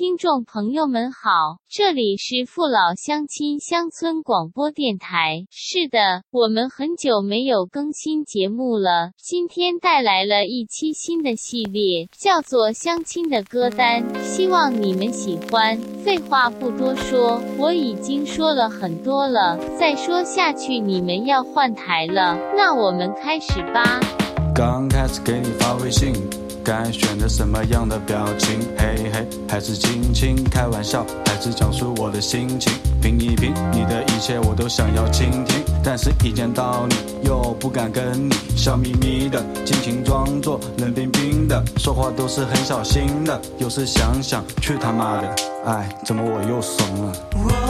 听众朋友们好，这里是父老乡亲乡村广播电台。是的，我们很久没有更新节目了，今天带来了一期新的系列，叫做《相亲的歌单》，希望你们喜欢。废话不多说，我已经说了很多了，再说下去你们要换台了。那我们开始吧。刚开始给你发微信。该选择什么样的表情？嘿嘿，还是轻轻开玩笑，还是讲述我的心情？拼一拼，你的一切我都想要倾听，但是一见到你又不敢跟你笑眯眯的，尽情装作冷冰冰的，说话都是很小心的。有时想想，去他妈的，哎，怎么我又怂了？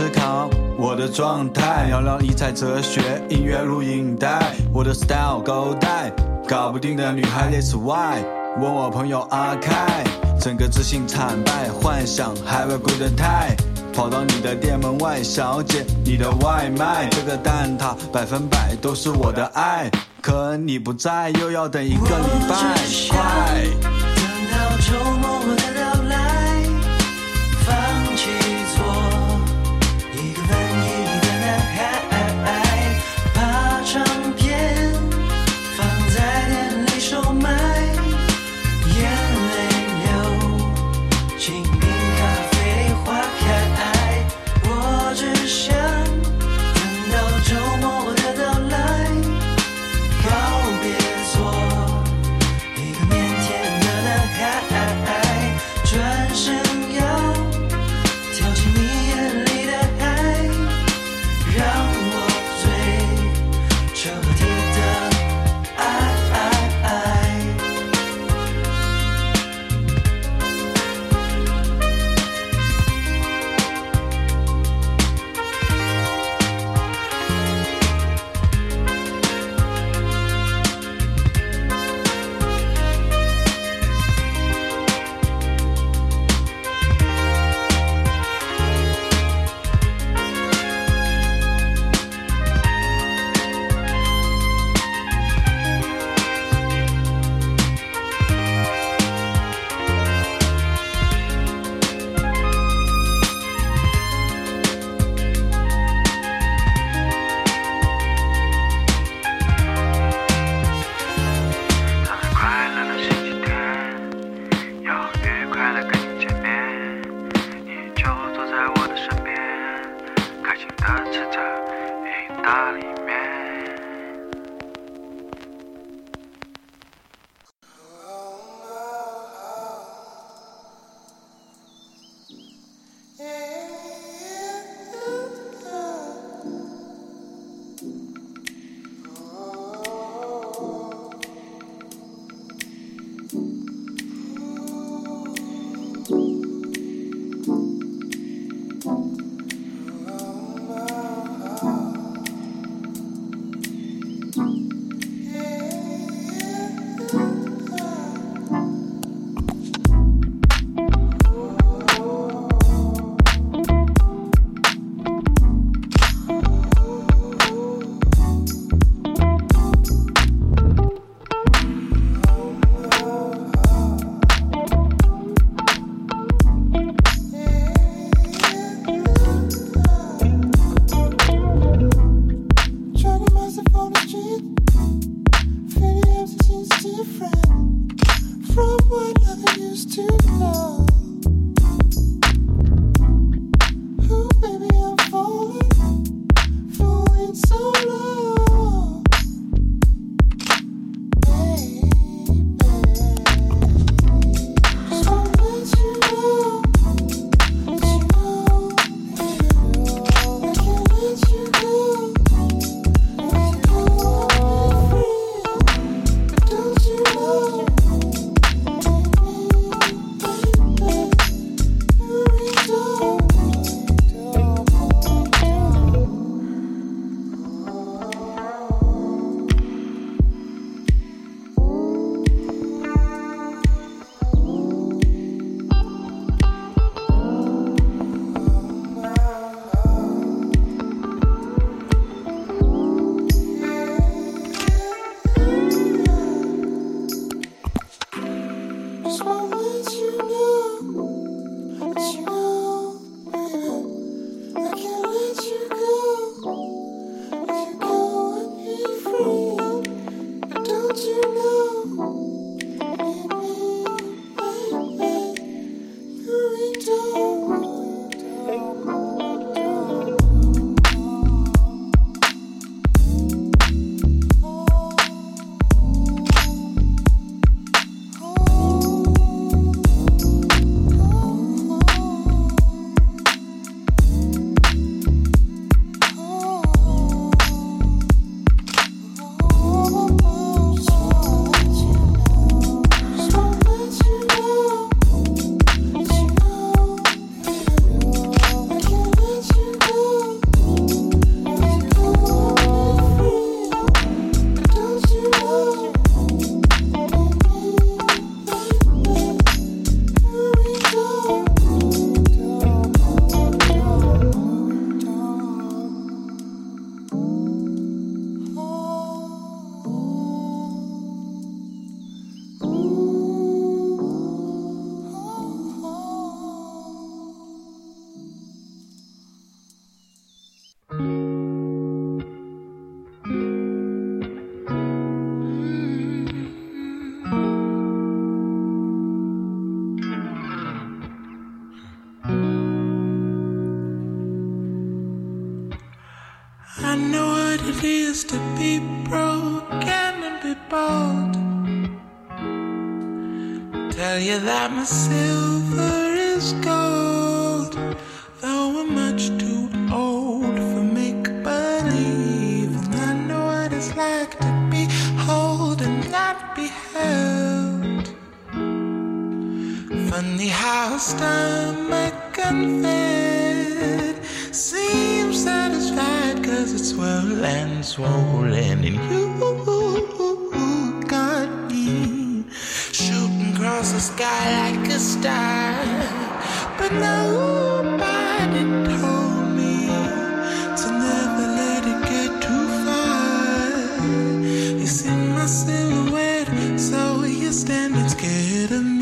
思考，我的状态，聊聊理财哲学，音乐录影带，我的 style 高带，搞不定的女孩 That's why，问我朋友阿开，整个自信惨败，幻想 have a good time，跑到你的店门外，小姐，你的外卖，这个蛋挞百分百都是我的爱，可你不在，又要等一个礼拜，快。swollen and you got me. Shooting across the sky like a star. But nobody told me to never let it get too far. You see my silhouette so you're standing scared of me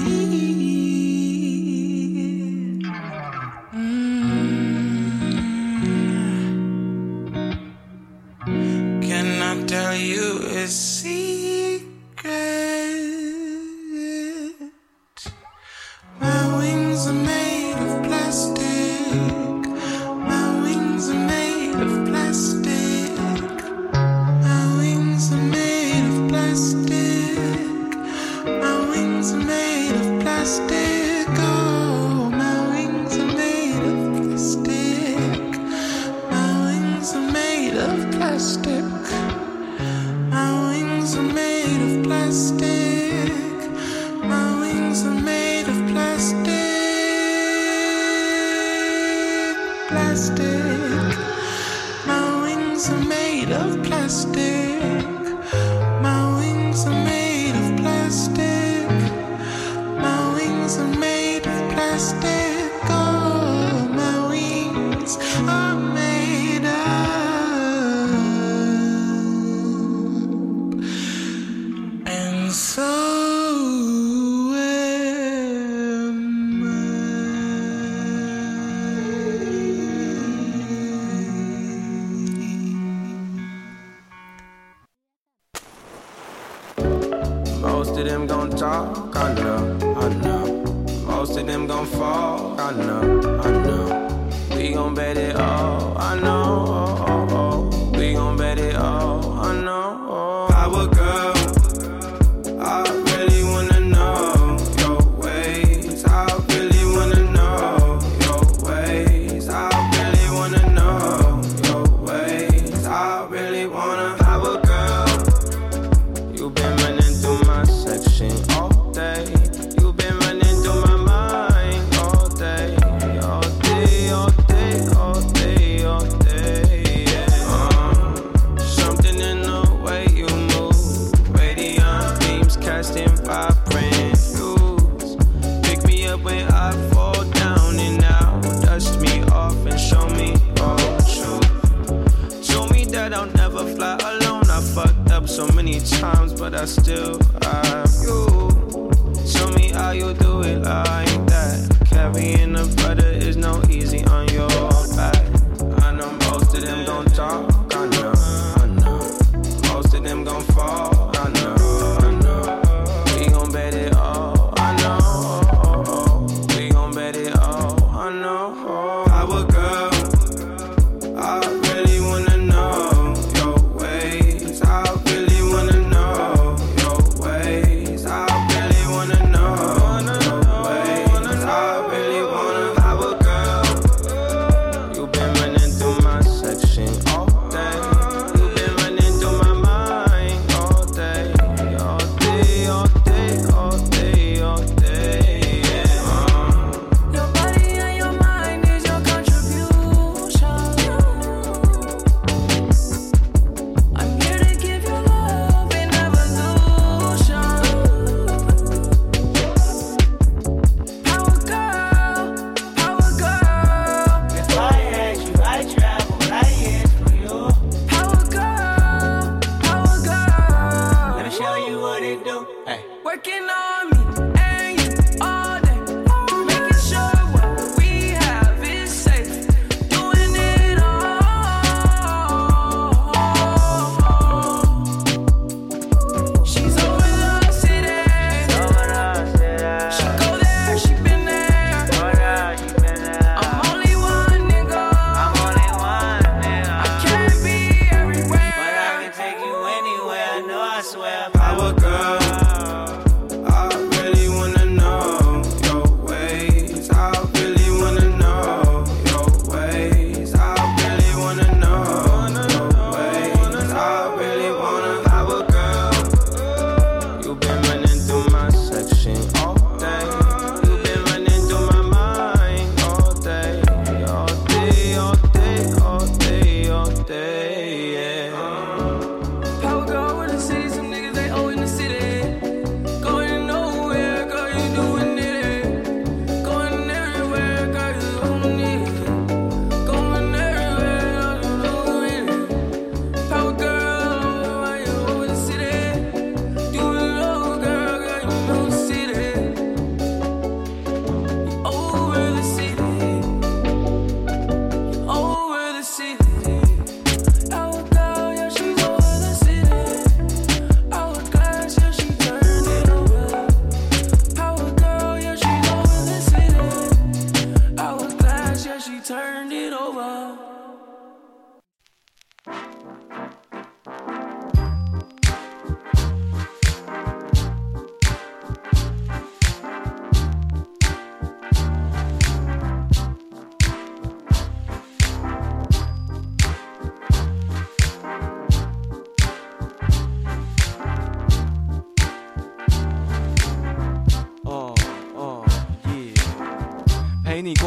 Most of them gon' talk, I know, I know. Most of them gon' fall, I know, I know. We gon' bet it all. but I still have you. Show me how you do it like that. Carrying a brother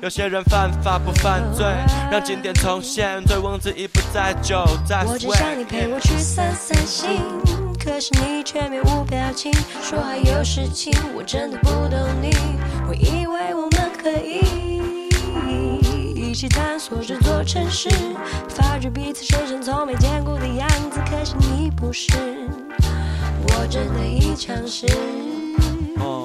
有些人犯法不犯罪，让经典重现，醉翁之意不在酒，在我只想你陪我去散散心，可是你却面无表情，说还有事情，我真的不懂你。我以为我们可以一起探索这座城市，发觉彼此身上从没见过的样子，可是你不是，我真的一场试。哦，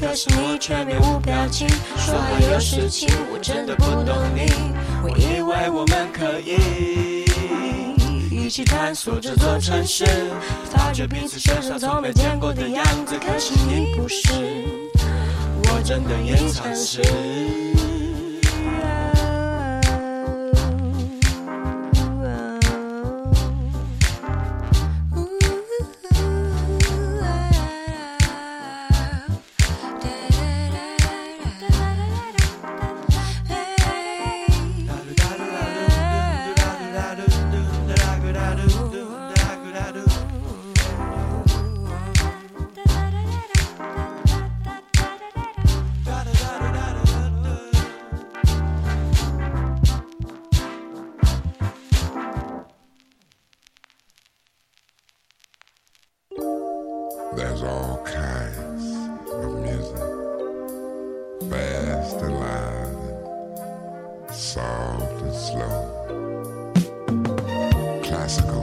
可是你却面无表情，说还有事情，我真的不懂你。我以为我们可以一起探索这座城市，发觉彼此身上从没见过的样子，可是你不是，我真的隐藏时。Classical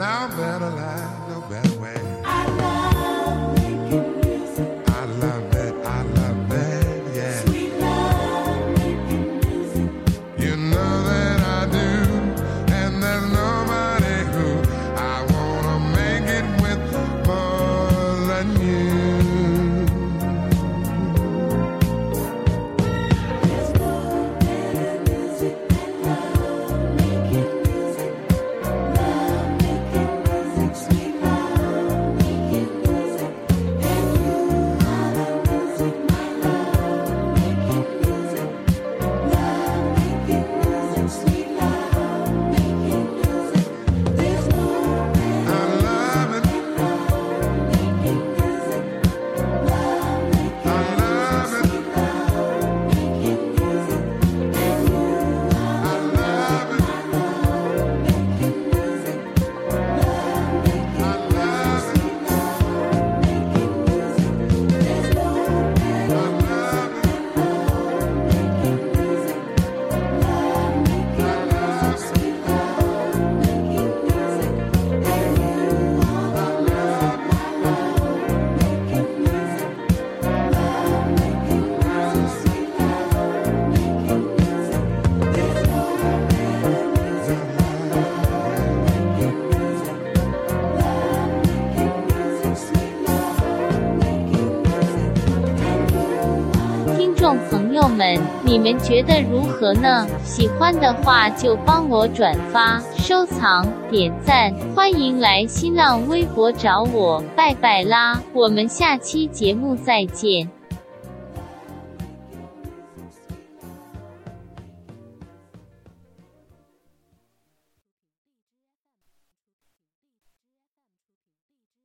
now I'm better alive. 你们觉得如何呢？喜欢的话就帮我转发、收藏、点赞，欢迎来新浪微博找我，拜拜啦！我们下期节目再见。